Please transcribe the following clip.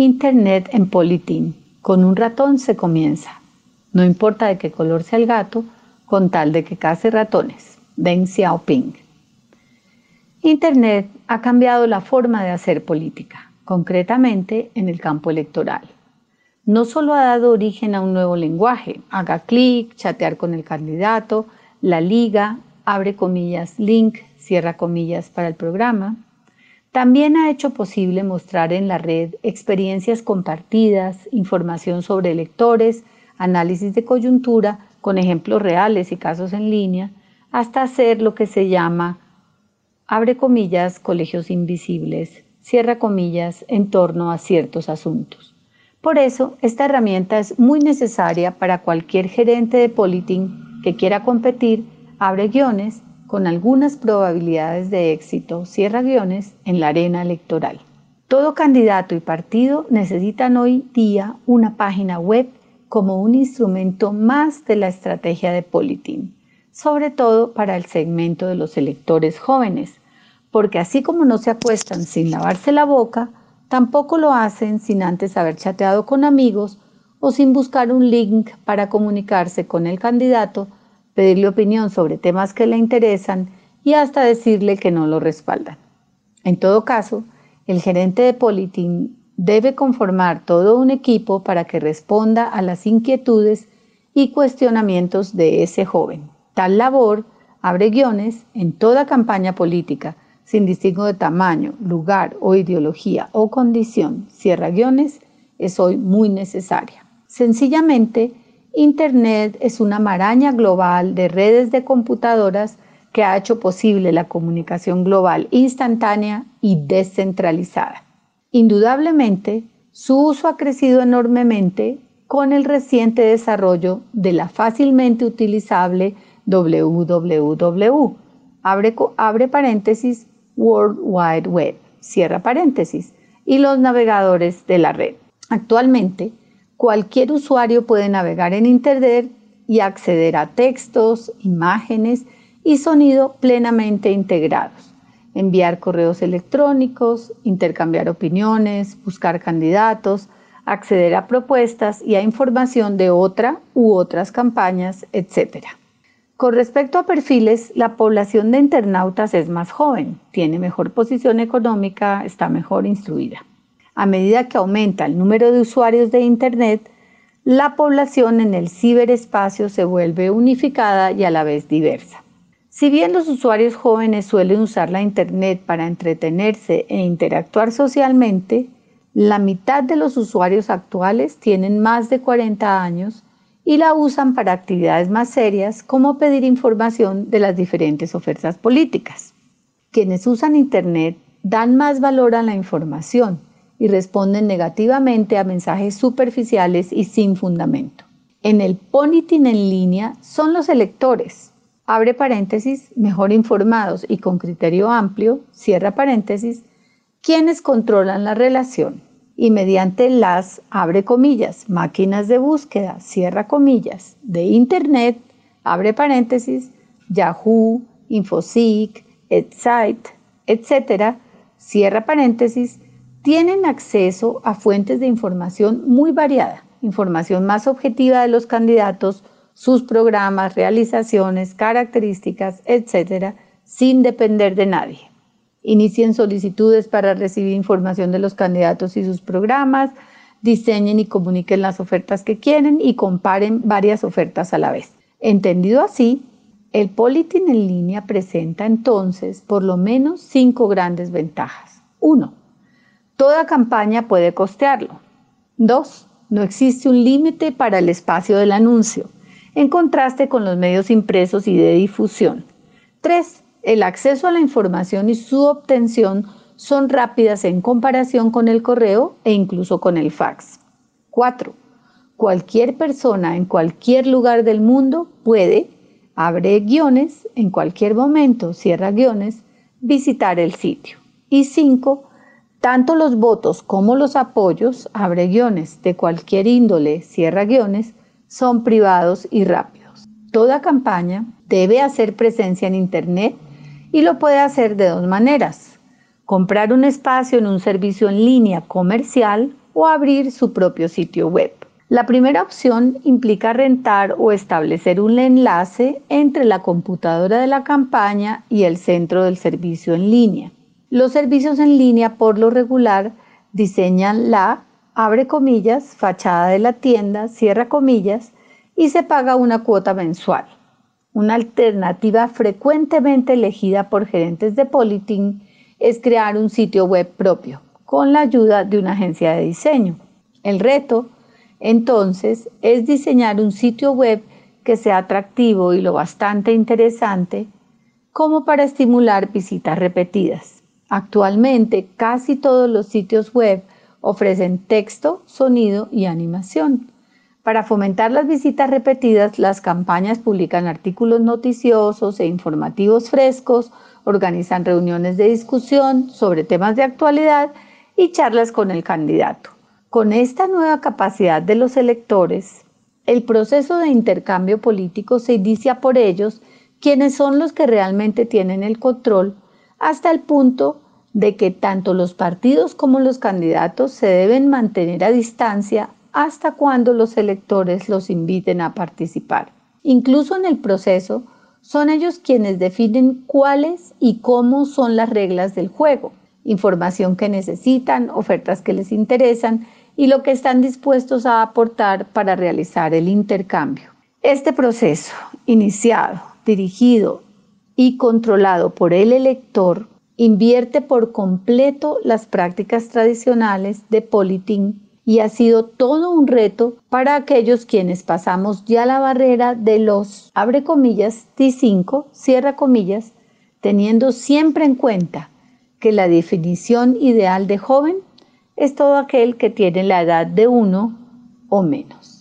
Internet en Politín. Con un ratón se comienza. No importa de qué color sea el gato, con tal de que case ratones. Deng Xiaoping. Internet ha cambiado la forma de hacer política, concretamente en el campo electoral. No solo ha dado origen a un nuevo lenguaje, haga clic, chatear con el candidato, la liga, abre comillas, link, cierra comillas para el programa, también ha hecho posible mostrar en la red experiencias compartidas, información sobre electores, análisis de coyuntura con ejemplos reales y casos en línea, hasta hacer lo que se llama, abre comillas, colegios invisibles, cierra comillas, en torno a ciertos asuntos. Por eso, esta herramienta es muy necesaria para cualquier gerente de Politin que quiera competir, abre guiones, con algunas probabilidades de éxito, cierra guiones, en la arena electoral. Todo candidato y partido necesitan hoy día una página web como un instrumento más de la estrategia de Politin, sobre todo para el segmento de los electores jóvenes, porque así como no se acuestan sin lavarse la boca, tampoco lo hacen sin antes haber chateado con amigos o sin buscar un link para comunicarse con el candidato pedirle opinión sobre temas que le interesan y hasta decirle que no lo respaldan. En todo caso, el gerente de Politin debe conformar todo un equipo para que responda a las inquietudes y cuestionamientos de ese joven. Tal labor abre guiones en toda campaña política, sin distingo de tamaño, lugar o ideología o condición. Cierra guiones es hoy muy necesaria. Sencillamente, Internet es una maraña global de redes de computadoras que ha hecho posible la comunicación global instantánea y descentralizada. Indudablemente, su uso ha crecido enormemente con el reciente desarrollo de la fácilmente utilizable www, abre, abre paréntesis, World Wide Web, cierra paréntesis, y los navegadores de la red. Actualmente, cualquier usuario puede navegar en Internet y acceder a textos, imágenes y sonido plenamente integrados, enviar correos electrónicos, intercambiar opiniones, buscar candidatos, acceder a propuestas y a información de otra u otras campañas, etc. Con respecto a perfiles, la población de internautas es más joven, tiene mejor posición económica, está mejor instruida a medida que aumenta el número de usuarios de Internet, la población en el ciberespacio se vuelve unificada y a la vez diversa. Si bien los usuarios jóvenes suelen usar la Internet para entretenerse e interactuar socialmente, la mitad de los usuarios actuales tienen más de 40 años y la usan para actividades más serias como pedir información de las diferentes ofertas políticas. Quienes usan Internet dan más valor a la información y responden negativamente a mensajes superficiales y sin fundamento. En el Ponitin en línea son los electores, abre paréntesis, mejor informados y con criterio amplio, cierra paréntesis, quienes controlan la relación y mediante las, abre comillas, máquinas de búsqueda, cierra comillas, de Internet, abre paréntesis, Yahoo, Infoseek, EdSite, etcétera, cierra paréntesis, tienen acceso a fuentes de información muy variada, información más objetiva de los candidatos, sus programas, realizaciones, características, etcétera, sin depender de nadie. Inicien solicitudes para recibir información de los candidatos y sus programas, diseñen y comuniquen las ofertas que quieren y comparen varias ofertas a la vez. Entendido así, el Politin en línea presenta entonces por lo menos cinco grandes ventajas. Uno, Toda campaña puede costearlo. 2. No existe un límite para el espacio del anuncio, en contraste con los medios impresos y de difusión. 3. El acceso a la información y su obtención son rápidas en comparación con el correo e incluso con el fax. 4. Cualquier persona en cualquier lugar del mundo puede, abre guiones, en cualquier momento, cierra guiones, visitar el sitio. Y 5 tanto los votos como los apoyos, abre guiones, de cualquier índole, cierra guiones, son privados y rápidos. Toda campaña debe hacer presencia en Internet y lo puede hacer de dos maneras. Comprar un espacio en un servicio en línea comercial o abrir su propio sitio web. La primera opción implica rentar o establecer un enlace entre la computadora de la campaña y el centro del servicio en línea. Los servicios en línea por lo regular diseñan la, abre comillas, fachada de la tienda, cierra comillas, y se paga una cuota mensual. Una alternativa frecuentemente elegida por gerentes de Politin es crear un sitio web propio con la ayuda de una agencia de diseño. El reto, entonces, es diseñar un sitio web que sea atractivo y lo bastante interesante como para estimular visitas repetidas. Actualmente, casi todos los sitios web ofrecen texto, sonido y animación. Para fomentar las visitas repetidas, las campañas publican artículos noticiosos e informativos frescos, organizan reuniones de discusión sobre temas de actualidad y charlas con el candidato. Con esta nueva capacidad de los electores, el proceso de intercambio político se inicia por ellos, quienes son los que realmente tienen el control, hasta el punto de que tanto los partidos como los candidatos se deben mantener a distancia hasta cuando los electores los inviten a participar. Incluso en el proceso, son ellos quienes definen cuáles y cómo son las reglas del juego, información que necesitan, ofertas que les interesan y lo que están dispuestos a aportar para realizar el intercambio. Este proceso, iniciado, dirigido y controlado por el elector, invierte por completo las prácticas tradicionales de politín y ha sido todo un reto para aquellos quienes pasamos ya la barrera de los, abre comillas, T5, cierra comillas, teniendo siempre en cuenta que la definición ideal de joven es todo aquel que tiene la edad de uno o menos.